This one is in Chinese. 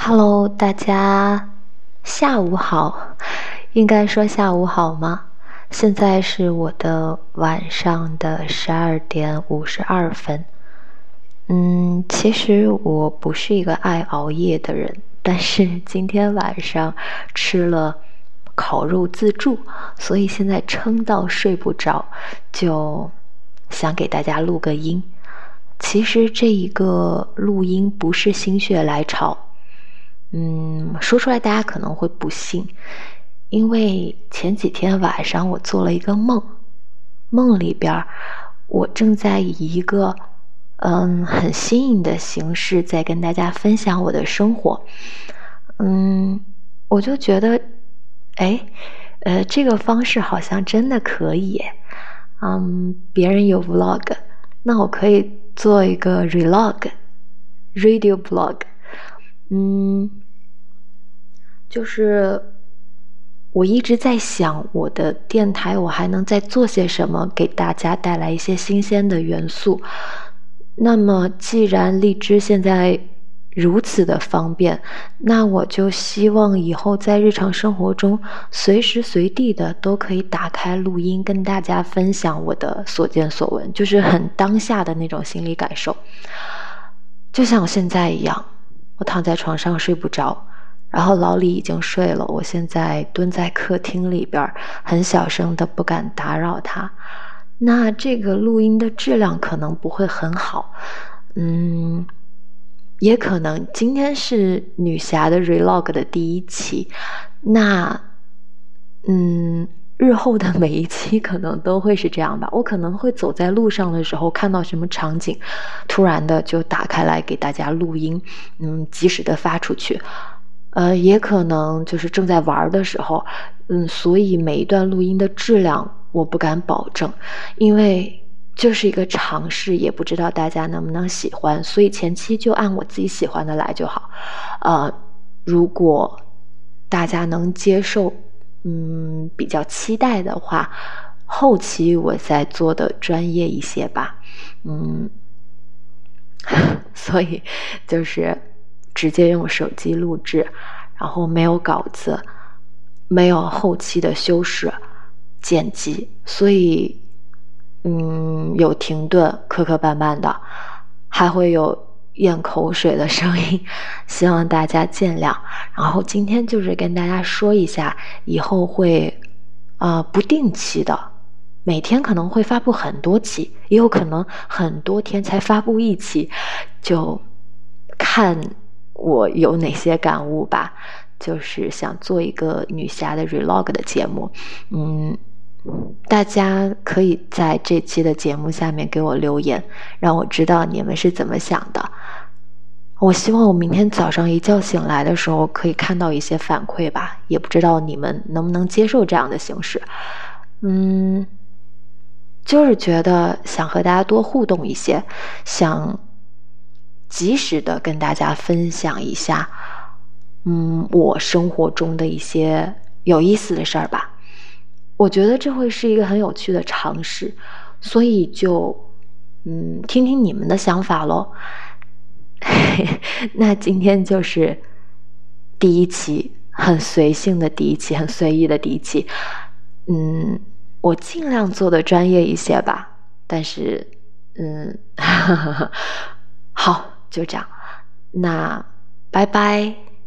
Hello，大家下午好，应该说下午好吗？现在是我的晚上的十二点五十二分。嗯，其实我不是一个爱熬夜的人，但是今天晚上吃了烤肉自助，所以现在撑到睡不着，就想给大家录个音。其实这一个录音不是心血来潮，嗯，说出来大家可能会不信，因为前几天晚上我做了一个梦，梦里边我正在以一个嗯很新颖的形式在跟大家分享我的生活，嗯，我就觉得，哎，呃，这个方式好像真的可以，嗯，别人有 vlog，那我可以。做一个 relog，radio blog，嗯，就是我一直在想，我的电台我还能再做些什么，给大家带来一些新鲜的元素。那么，既然荔枝现在。如此的方便，那我就希望以后在日常生活中，随时随地的都可以打开录音，跟大家分享我的所见所闻，就是很当下的那种心理感受。就像我现在一样，我躺在床上睡不着，然后老李已经睡了，我现在蹲在客厅里边，很小声的，不敢打扰他。那这个录音的质量可能不会很好，嗯。也可能今天是女侠的 relog 的第一期，那，嗯，日后的每一期可能都会是这样吧。我可能会走在路上的时候看到什么场景，突然的就打开来给大家录音，嗯，及时的发出去。呃，也可能就是正在玩的时候，嗯，所以每一段录音的质量我不敢保证，因为。就是一个尝试，也不知道大家能不能喜欢，所以前期就按我自己喜欢的来就好。呃，如果大家能接受，嗯，比较期待的话，后期我再做的专业一些吧。嗯，所以就是直接用手机录制，然后没有稿子，没有后期的修饰、剪辑，所以。嗯，有停顿、磕磕绊绊的，还会有咽口水的声音，希望大家见谅。然后今天就是跟大家说一下，以后会啊不定期的，每天可能会发布很多期，也有可能很多天才发布一期，就看我有哪些感悟吧。就是想做一个女侠的 relog 的节目，嗯。大家可以在这期的节目下面给我留言，让我知道你们是怎么想的。我希望我明天早上一觉醒来的时候可以看到一些反馈吧，也不知道你们能不能接受这样的形式。嗯，就是觉得想和大家多互动一些，想及时的跟大家分享一下，嗯，我生活中的一些有意思的事儿吧。我觉得这会是一个很有趣的尝试，所以就，嗯，听听你们的想法喽。那今天就是第一期，很随性的第一期，很随意的第一期。嗯，我尽量做的专业一些吧，但是，嗯，就这样。那拜拜。